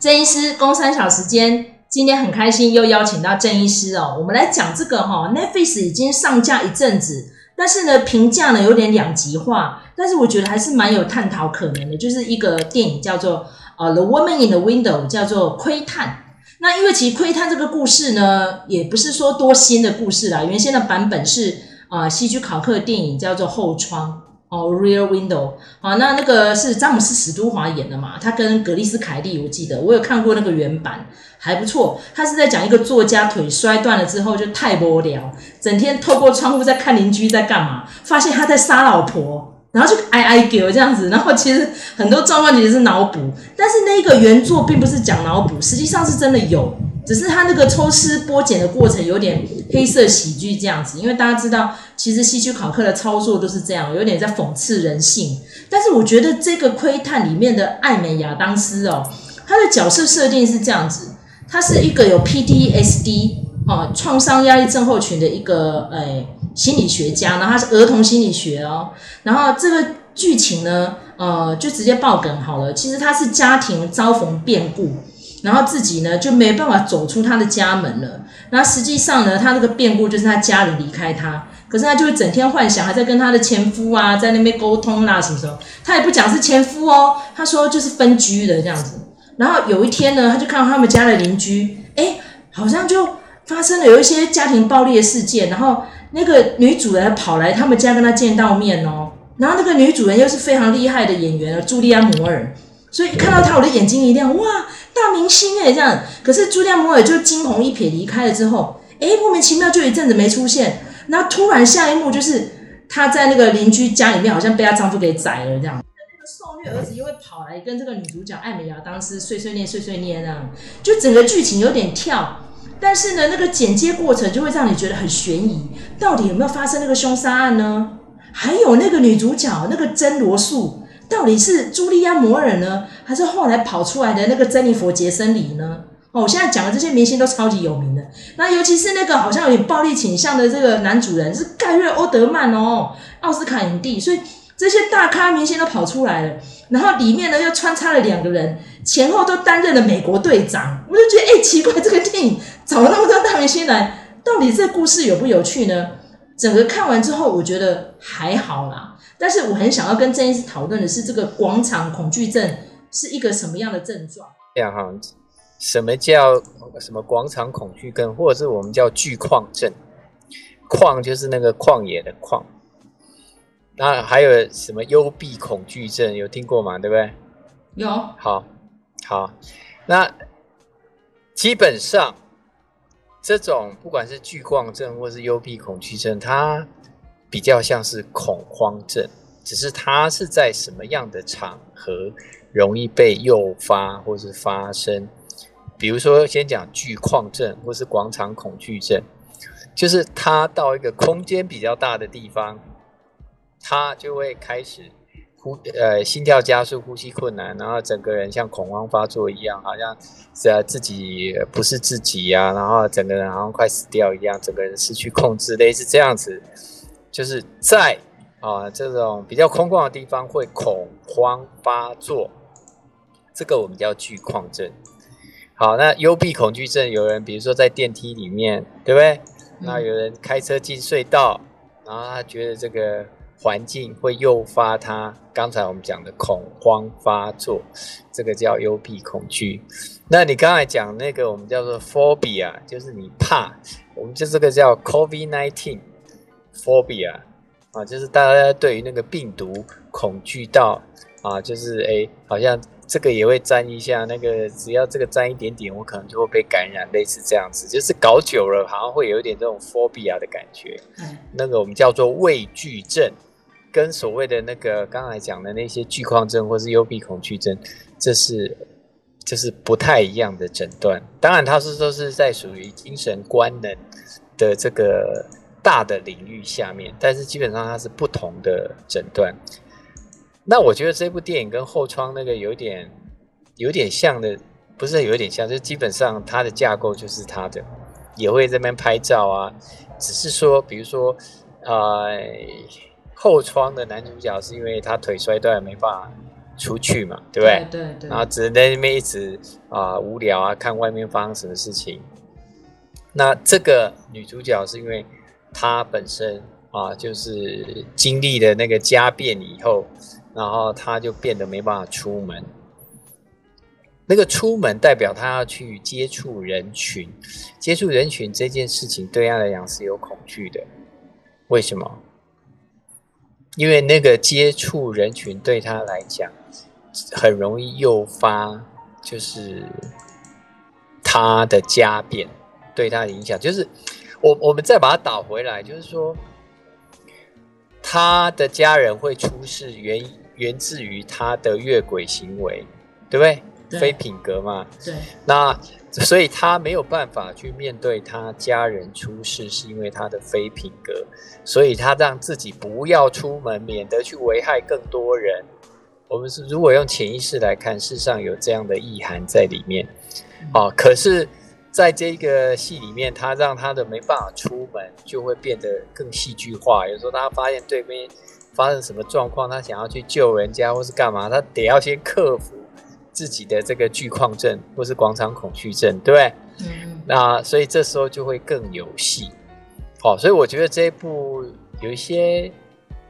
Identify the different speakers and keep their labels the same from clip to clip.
Speaker 1: 郑医师工三小时间，今天很开心又邀请到郑医师哦，我们来讲这个哈，Netflix 已经上架一阵子，但是呢评价呢有点两极化，但是我觉得还是蛮有探讨可能的，就是一个电影叫做呃《The Woman in the Window》，叫做窥探。那因为其实窥探这个故事呢，也不是说多新的故事啦，原先的版本是啊希区考克的电影叫做《后窗》。哦，Rear Window，好，那那个是詹姆斯史都华演的嘛？他跟格丽斯凯利，我记得我有看过那个原版，还不错。他是在讲一个作家腿摔断了之后就太无聊，整天透过窗户在看邻居在干嘛，发现他在杀老婆，然后就哀哀叫这样子。然后其实很多状况其实是脑补，但是那个原作并不是讲脑补，实际上是真的有。只是他那个抽丝剥茧的过程有点黑色喜剧这样子，因为大家知道，其实希区考克的操作都是这样，有点在讽刺人性。但是我觉得这个窥探里面的艾美亚当斯哦，他的角色设定是这样子，他是一个有 PTSD 哦，创伤压力症候群的一个诶、心理学家，然后他是儿童心理学哦，然后这个剧情呢，呃，就直接爆梗好了，其实他是家庭遭逢变故。然后自己呢就没办法走出他的家门了。那实际上呢，他那个变故就是他家人离开他，可是他就会整天幻想还在跟他的前夫啊在那边沟通啦、啊，什么时候他也不讲是前夫哦，他说就是分居的这样子。然后有一天呢，他就看到他们家的邻居，哎，好像就发生了有一些家庭暴力的事件，然后那个女主人跑来他们家跟他见到面哦，然后那个女主人又是非常厉害的演员，茱莉安·摩尔，所以看到她我的眼睛一亮，哇！大明星诶、欸，这样，可是茱莉亚·摩尔就惊鸿一瞥离开了之后，诶、莫名其妙就一阵子没出现，然后突然下一幕就是她在那个邻居家里面，好像被她丈夫给宰了这样。那个受虐儿子又会跑来跟这个女主角艾美亚当时碎碎念碎碎念这样，就整个剧情有点跳，但是呢，那个剪接过程就会让你觉得很悬疑，到底有没有发生那个凶杀案呢？还有那个女主角那个珍罗素。到底是茱莉亚·摩尔呢，还是后来跑出来的那个珍妮佛·杰森李呢？哦，我现在讲的这些明星都超级有名的，那尤其是那个好像有点暴力倾向的这个男主人是盖瑞·欧德曼哦，奥斯卡影帝，所以这些大咖明星都跑出来了，然后里面呢又穿插了两个人，前后都担任了美国队长，我就觉得哎，奇怪，这个电影找了那么多大明星来，到底这故事有不有趣呢？整个看完之后，我觉得还好啦。但是我很想要跟郑医师讨论的是，这个广场恐惧症是一个什么样的症状？这样哈，
Speaker 2: 什么叫什么广场恐惧症，或者是我们叫巨矿症？旷就是那个旷野的旷。那还有什么幽闭恐惧症？有听过吗？对不对？
Speaker 1: 有。
Speaker 2: 好，好，那基本上这种不管是惧矿症或是幽闭恐惧症，它。比较像是恐慌症，只是它是在什么样的场合容易被诱发或是发生。比如说，先讲惧旷症或是广场恐惧症，就是他到一个空间比较大的地方，他就会开始呼呃心跳加速、呼吸困难，然后整个人像恐慌发作一样，好像是自己不是自己呀、啊，然后整个人好像快死掉一样，整个人失去控制，类似这样子。就是在啊这种比较空旷的地方会恐慌发作，这个我们叫惧旷症。好，那幽闭恐惧症，有人比如说在电梯里面，对不对？那有人开车进隧道，然后他觉得这个环境会诱发他刚才我们讲的恐慌发作，这个叫幽闭恐惧。那你刚才讲那个我们叫做 phobia，就是你怕，我们就这个叫 COVID-19。phobia 啊，就是大家对于那个病毒恐惧到啊，就是哎，好像这个也会沾一下，那个只要这个沾一点点，我可能就会被感染，类似这样子，就是搞久了，好像会有一点这种 phobia 的感觉。嗯，那个我们叫做畏惧症，跟所谓的那个刚才讲的那些惧旷症或是幽闭恐惧症，这是就是不太一样的诊断。当然，它是都是在属于精神官能的这个。大的领域下面，但是基本上它是不同的诊断。那我觉得这部电影跟后窗那个有点有点像的，不是有点像，就基本上它的架构就是它的，也会这边拍照啊。只是说，比如说，呃，后窗的男主角是因为他腿摔断没办法出去嘛，对不对？
Speaker 1: 对对，对。
Speaker 2: 然后只能在那边一直啊、呃、无聊啊，看外面发生什么事情。那这个女主角是因为他本身啊，就是经历了那个家变以后，然后他就变得没办法出门。那个出门代表他要去接触人群，接触人群这件事情对他来讲是有恐惧的。为什么？因为那个接触人群对他来讲，很容易诱发，就是他的家变。对他的影响，就是我我们再把它倒回来，就是说，他的家人会出事源，源源自于他的越轨行为，对不对？对，非品格嘛。
Speaker 1: 对。
Speaker 2: 那所以他没有办法去面对他家人出事，是因为他的非品格，所以他让自己不要出门，免得去危害更多人。我们是如果用潜意识来看，事实上有这样的意涵在里面。哦、嗯，可是。在这个戏里面，他让他的没办法出门，就会变得更戏剧化。有时候他发现对面发生什么状况，他想要去救人家或是干嘛，他得要先克服自己的这个惧旷症或是广场恐惧症，对不对？嗯。那所以这时候就会更有戏。好，所以我觉得这一部有一些，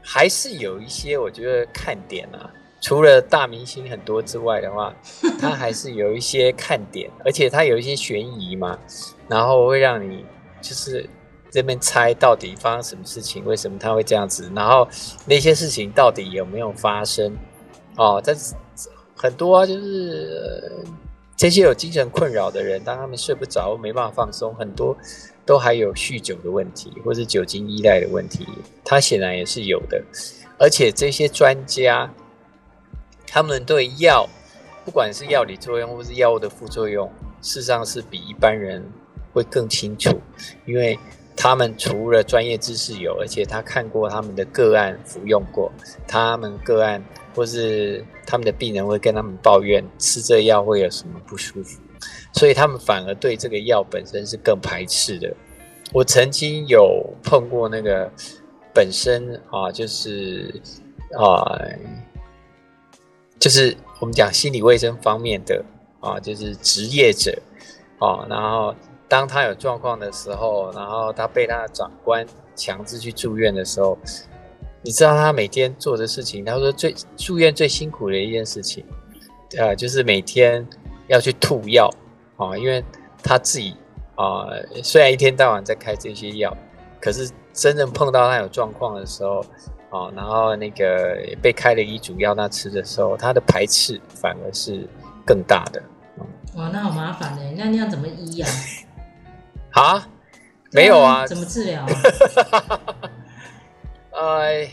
Speaker 2: 还是有一些我觉得看点啊。除了大明星很多之外的话，它还是有一些看点，而且它有一些悬疑嘛，然后会让你就是这边猜到底发生什么事情，为什么他会这样子，然后那些事情到底有没有发生哦？但是很多啊，就是这些有精神困扰的人，当他们睡不着、没办法放松，很多都还有酗酒的问题，或是酒精依赖的问题，他显然也是有的，而且这些专家。他们对药，不管是药理作用或是药物的副作用，事实上是比一般人会更清楚，因为他们除了专业知识有，而且他看过他们的个案服用过，他们个案或是他们的病人会跟他们抱怨吃这药会有什么不舒服，所以他们反而对这个药本身是更排斥的。我曾经有碰过那个本身啊，就是啊。就是我们讲心理卫生方面的啊，就是职业者啊，然后当他有状况的时候，然后他被他的长官强制去住院的时候，你知道他每天做的事情？他说最住院最辛苦的一件事情，呃，就是每天要去吐药啊，因为他自己啊，虽然一天到晚在开这些药，可是真正碰到他有状况的时候。哦，然后那个被开了医嘱要他吃的时候，他的排斥反而是更大的。
Speaker 1: 哇，那好麻烦呢，那你要怎么医呀？
Speaker 2: 啊？没有啊？
Speaker 1: 怎么治疗？
Speaker 2: 哎，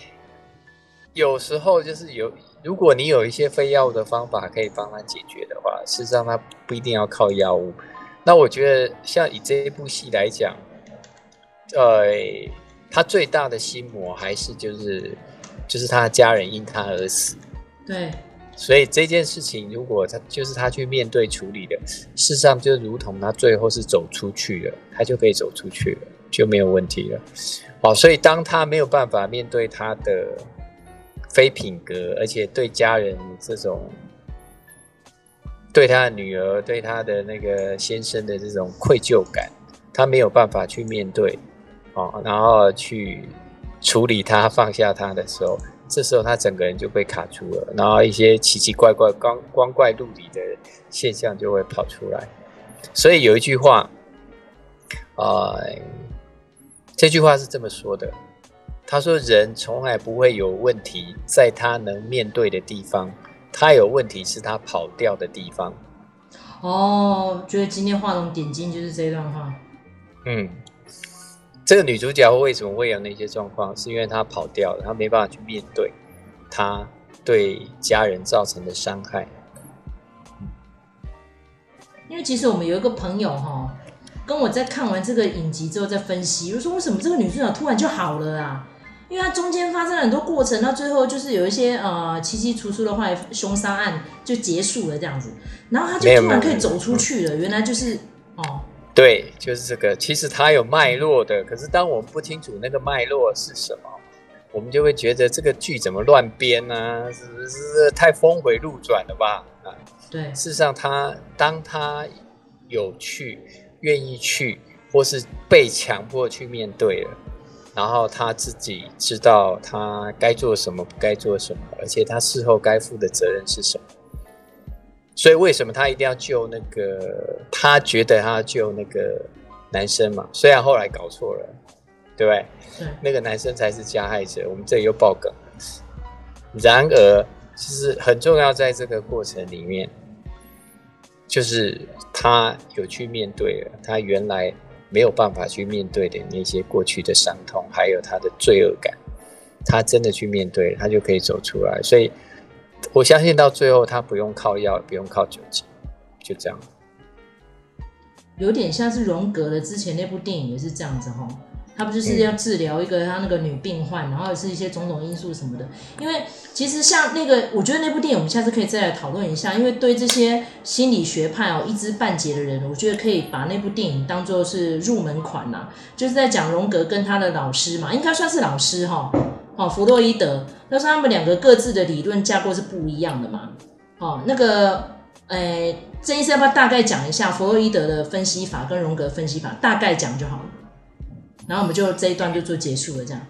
Speaker 2: 有时候就是有，如果你有一些非药物的方法可以帮他解决的话，事实上他不一定要靠药物。那我觉得，像以这一部戏来讲，呃。他最大的心魔还是就是，就是他的家人因他而死。
Speaker 1: 对，
Speaker 2: 所以这件事情如果他就是他去面对处理的，事实上就如同他最后是走出去了，他就可以走出去了，就没有问题了。好，所以当他没有办法面对他的非品格，而且对家人这种，对他的女儿、对他的那个先生的这种愧疚感，他没有办法去面对。哦，然后去处理他、放下他的时候，这时候他整个人就被卡住了，然后一些奇奇怪怪、光光怪陆离的现象就会跑出来。所以有一句话，啊、呃，这句话是这么说的：他说，人从来不会有问题在他能面对的地方，他有问题是他跑掉的地方。
Speaker 1: 哦，觉得今天画龙点睛就是这段话。
Speaker 2: 嗯。这个女主角为什么会有那些状况？是因为她跑掉了，她没办法去面对她对家人造成的伤害。
Speaker 1: 因为其实我们有一个朋友哈，跟我在看完这个影集之后在分析，就说为什么这个女主角突然就好了啊？因为她中间发生了很多过程，到最后就是有一些呃七七出出的话，凶杀案就结束了这样子，然后她就突然可以走出去了。原来就是哦。
Speaker 2: 对，就是这个。其实它有脉络的，可是当我们不清楚那个脉络是什么，我们就会觉得这个剧怎么乱编呢？是不是太峰回路转了吧？啊，
Speaker 1: 对。
Speaker 2: 事实上他，他当他有去、愿意去，或是被强迫去面对了，然后他自己知道他该做什么，不该做什么，而且他事后该负的责任是什么。所以，为什么他一定要救那个？他觉得他要救那个男生嘛？虽然后来搞错了。对不对？对，那个男生才是加害者。我们这里又爆梗。然而，其实很重要，在这个过程里面，就是他有去面对了他原来没有办法去面对的那些过去的伤痛，还有他的罪恶感。他真的去面对，他就可以走出来。所以，我相信到最后，他不用靠药，不用靠酒精，就这样。
Speaker 1: 有点像是荣格的之前那部电影也是这样子哈。他不就是要治疗一个他那个女病患，然后是一些种种因素什么的。因为其实像那个，我觉得那部电影我们下次可以再来讨论一下。因为对这些心理学派哦一知半解的人，我觉得可以把那部电影当做是入门款呐，就是在讲荣格跟他的老师嘛，应该算是老师哈，弗洛伊德。但是他们两个各自的理论架构是不一样的嘛。哦，那个，诶，郑医生要不要大概讲一下弗洛伊德的分析法跟荣格分析法，大概讲就好了。然后我们就这一段就做结束了，这样。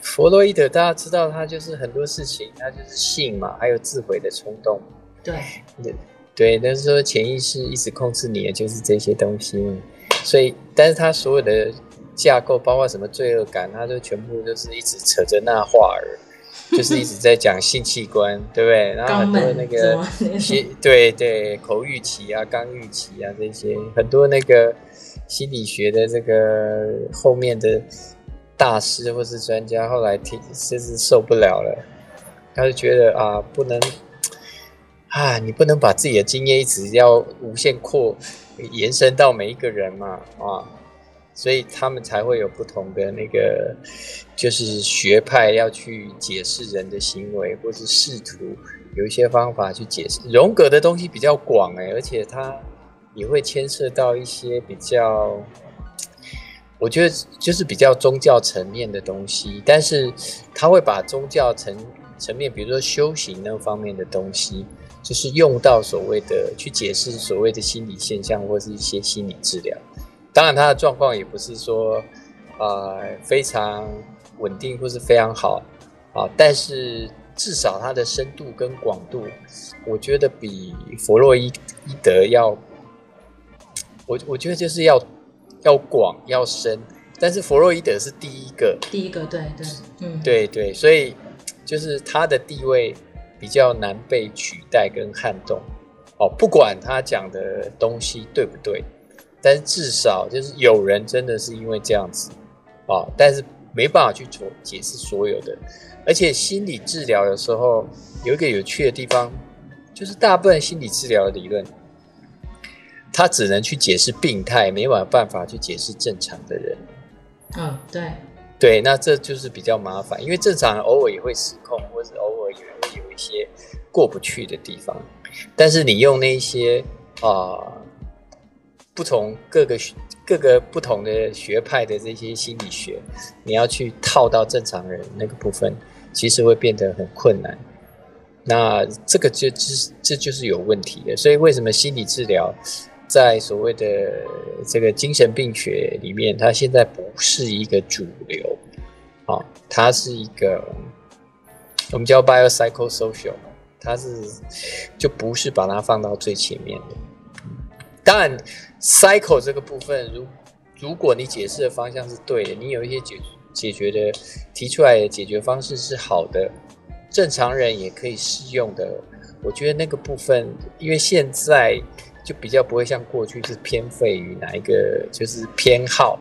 Speaker 2: 弗洛伊德大家知道，他就是很多事情，他就是性嘛，还有自毁的冲动。
Speaker 1: 对，
Speaker 2: 对，对，但是说潜意识一直控制你的就是这些东西嘛。所以，但是他所有的架构，包括什么罪恶感，他就全部都是一直扯着那话儿，就是一直在讲性器官，对不对？然后很多那个对对口欲期啊、肛欲期啊这些，很多那个。心理学的这个后面的大师或是专家，后来听甚至受不了了，他就觉得啊，不能啊，你不能把自己的经验一直要无限扩延伸到每一个人嘛啊，所以他们才会有不同的那个，就是学派要去解释人的行为，或是试图有一些方法去解释。荣格的东西比较广哎，而且他。也会牵涉到一些比较，我觉得就是比较宗教层面的东西，但是他会把宗教层层面，比如说修行那方面的东西，就是用到所谓的去解释所谓的心理现象或是一些心理治疗。当然，他的状况也不是说啊、呃、非常稳定或是非常好啊，但是至少他的深度跟广度，我觉得比弗洛伊德要。我我觉得就是要要广要深，但是弗洛伊德是第一个，
Speaker 1: 第一个对对，嗯，
Speaker 2: 对对，所以就是他的地位比较难被取代跟撼动。哦，不管他讲的东西对不对，但是至少就是有人真的是因为这样子啊，但是没办法去做解释所有的。而且心理治疗的时候有一个有趣的地方，就是大部分心理治疗的理论。他只能去解释病态，没有办法去解释正常的人。
Speaker 1: 嗯，对，
Speaker 2: 对，那这就是比较麻烦，因为正常人偶尔也会失控，或者偶尔也会有一些过不去的地方。但是你用那些啊、呃，不同各个各个不同的学派的这些心理学，你要去套到正常人那个部分，其实会变得很困难。那这个就就是这就是有问题的。所以为什么心理治疗？在所谓的这个精神病学里面，它现在不是一个主流，啊、它是一个我们叫 biopsychosocial，它是就不是把它放到最前面的。当然，psycho 这个部分，如如果你解释的方向是对的，你有一些解解决的提出来的解决方式是好的，正常人也可以适用的。我觉得那个部分，因为现在。就比较不会像过去是偏废于哪一个，就是偏好，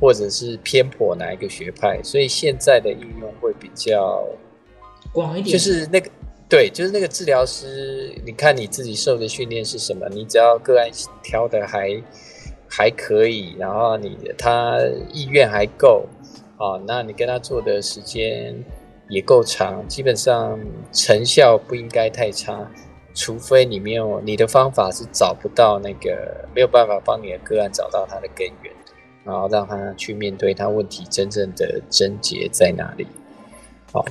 Speaker 2: 或者是偏颇哪一个学派，所以现在的应用会比较
Speaker 1: 广一点。
Speaker 2: 就是那个对，就是那个治疗师，你看你自己受的训练是什么，你只要个案挑的还还可以，然后你的他意愿还够啊，那你跟他做的时间也够长，基本上成效不应该太差。除非你没有你的方法是找不到那个没有办法帮你的个案找到他的根源，然后让他去面对他问题真正的症结在哪里。好，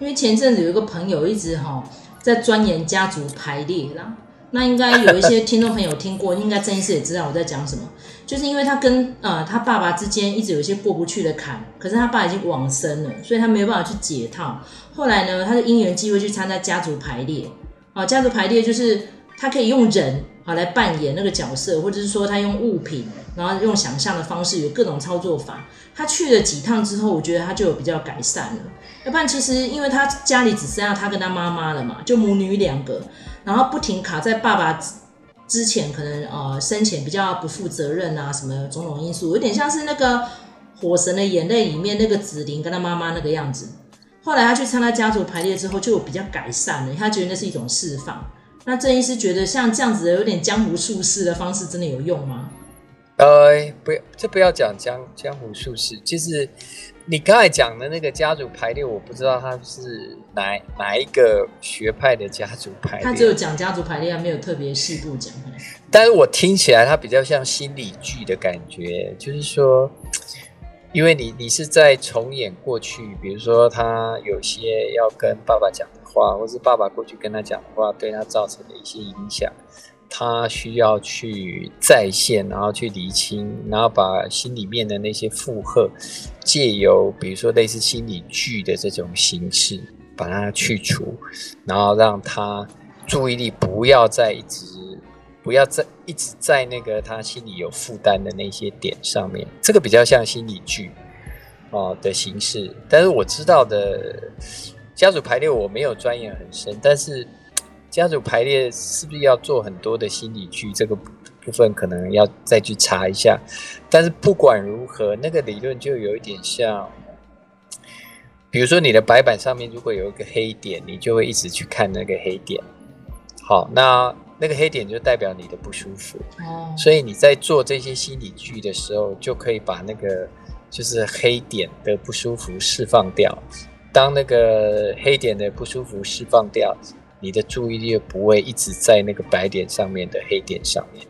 Speaker 1: 因为前阵子有一个朋友一直哈在钻研家族排列啦，那应该有一些听众朋友听过，应该郑医师也知道我在讲什么。就是因为他跟呃他爸爸之间一直有一些过不去的坎，可是他爸已经往生了，所以他没有办法去解套。后来呢，他的因缘机会去参加家族排列，啊，家族排列就是他可以用人好来扮演那个角色，或者是说他用物品，然后用想象的方式，有各种操作法。他去了几趟之后，我觉得他就有比较改善了。要不然其实因为他家里只剩下他跟他妈妈了嘛，就母女两个，然后不停卡在爸爸之前，可能呃生前比较不负责任啊，什么种种因素，有点像是那个《火神的眼泪》里面那个紫菱跟他妈妈那个样子。后来他去参加家族排列之后，就比较改善了，他觉得那是一种释放。那郑医师觉得像这样子的有点江湖术士的方式，真的有用吗？
Speaker 2: 呃，不要，这不要讲江江湖术士，就是你刚才讲的那个家族排列，我不知道他是哪哪一个学派的家族排列。
Speaker 1: 他只有讲家族排列，没有特别细部讲。
Speaker 2: 但是我听起来，他比较像心理剧的感觉，就是说，因为你你是在重演过去，比如说他有些要跟爸爸讲的话，或是爸爸过去跟他讲的话，对他造成的一些影响。他需要去再现，然后去厘清，然后把心里面的那些负荷，借由比如说类似心理剧的这种形式，把它去除，然后让他注意力不要再一直，不要再一直在那个他心里有负担的那些点上面。这个比较像心理剧哦的形式，但是我知道的家族排列我没有钻研很深，但是。家族排列是不是要做很多的心理剧？这个部分可能要再去查一下。但是不管如何，那个理论就有一点像，比如说你的白板上面如果有一个黑点，你就会一直去看那个黑点。好，那那个黑点就代表你的不舒服。哦。所以你在做这些心理剧的时候，就可以把那个就是黑点的不舒服释放掉。当那个黑点的不舒服释放掉。你的注意力不会一直在那个白点上面的黑点上面，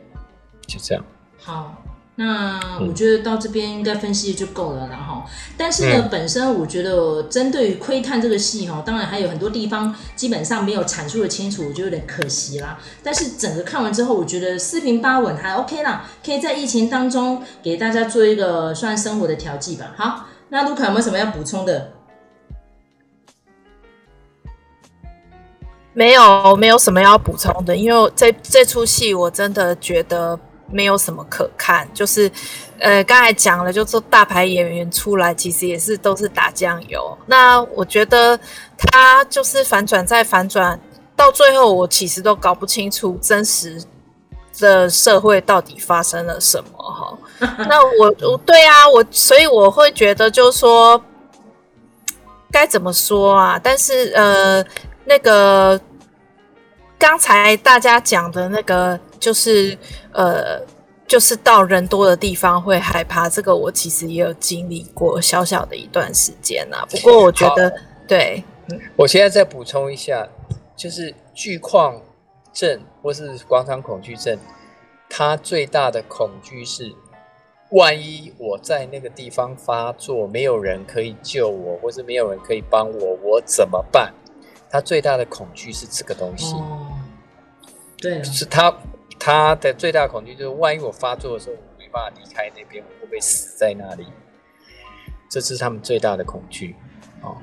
Speaker 2: 就这样。
Speaker 1: 好，那我觉得到这边应该分析就够了啦哈。但是呢，嗯、本身我觉得针对于窥探这个戏哈，当然还有很多地方基本上没有阐述的清楚，我觉得有点可惜啦。但是整个看完之后，我觉得四平八稳还 OK 啦，可以在疫情当中给大家做一个算生活的调剂吧。好，那卢卡有没有什么要补充的？
Speaker 3: 没有，没有什么要补充的，因为这这出戏我真的觉得没有什么可看，就是，呃，刚才讲了，就说大牌演员出来，其实也是都是打酱油。那我觉得他就是反转再反转，到最后我其实都搞不清楚真实的社会到底发生了什么哈。那我我对啊，我所以我会觉得就是说该怎么说啊？但是呃。那个刚才大家讲的那个，就是呃，就是到人多的地方会害怕。这个我其实也有经历过小小的一段时间呐。不过我觉得，对，
Speaker 2: 我现在再补充一下，就是巨矿症或是广场恐惧症，它最大的恐惧是，万一我在那个地方发作，没有人可以救我，或是没有人可以帮我，我怎么办？他最大的恐惧是这个东西，
Speaker 1: 哦、对，
Speaker 2: 是他他的最大的恐惧就是，万一我发作的时候，我没办法离开那边，我会不会死在那里？这是他们最大的恐惧哦，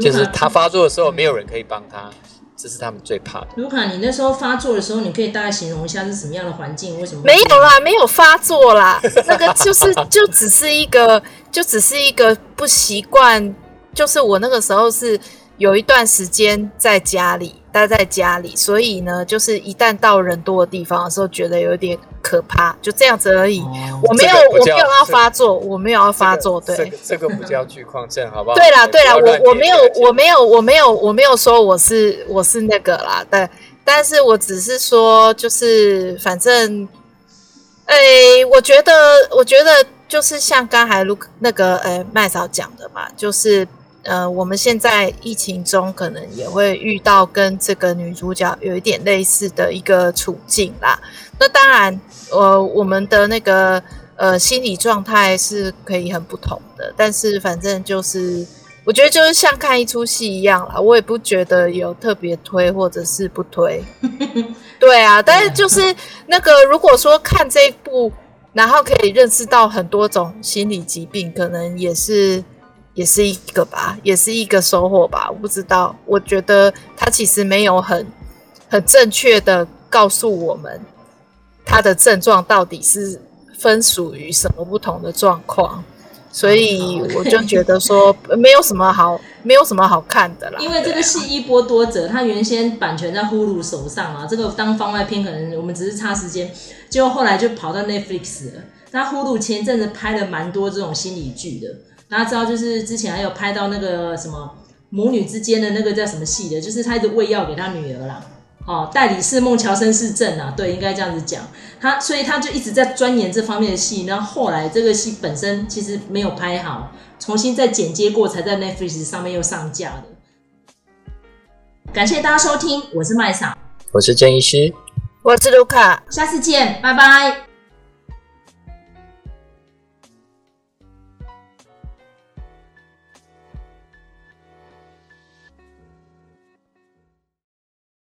Speaker 2: 就是他发作的时候没有人可以帮他，这是他们最怕的。
Speaker 1: 卢卡，你那时候发作的时候，你可以大概形容一下是什么样的环境？为什么？
Speaker 3: 没有啦，没有发作啦，那个就是就只是一个，就只是一个不习惯，就是我那个时候是。有一段时间在家里待在家里，所以呢，就是一旦到人多的地方的时候，觉得有点可怕，就这样子而已。哦、我没有，我没有要发作，我没有要发作。对，
Speaker 2: 这个这个不叫惧旷症，好不好？
Speaker 3: 对啦，对啦，我我没有，我没有，我没有，我没有说我是我是那个啦，但，但是我只是说，就是反正，哎、欸，我觉得，我觉得就是像刚才卢那个呃麦嫂讲的嘛，就是。呃，我们现在疫情中可能也会遇到跟这个女主角有一点类似的一个处境啦。那当然，呃，我们的那个呃心理状态是可以很不同的。但是反正就是，我觉得就是像看一出戏一样啦，我也不觉得有特别推或者是不推。对啊，但是就是 那个，如果说看这一部，然后可以认识到很多种心理疾病，可能也是也是一个吧，也是一个收获吧。我不知道，我觉得他其实没有很很正确的告诉我们他的症状到底是分属于什么不同的状况。所以我就觉得说 没有什么好，没有什么好看的啦。
Speaker 1: 因为这个戏一波多折，他原先版权在 Hulu 手上啊，这个当番外篇可能我们只是差时间，结果后来就跑到 Netflix 了。那 Hulu 前阵子拍了蛮多这种心理剧的，大家知道就是之前还有拍到那个什么母女之间的那个叫什么戏的，就是他一直喂药给他女儿啦。哦，代理是孟乔森氏症啊，对，应该这样子讲。他所以他就一直在钻研这方面的戏，然后后来这个戏本身其实没有拍好，重新再剪接过，才在 Netflix 上面又上架的。感谢大家收听，我是麦嫂，
Speaker 2: 我是郑医师，
Speaker 3: 我是卢卡，
Speaker 1: 下次见，拜拜。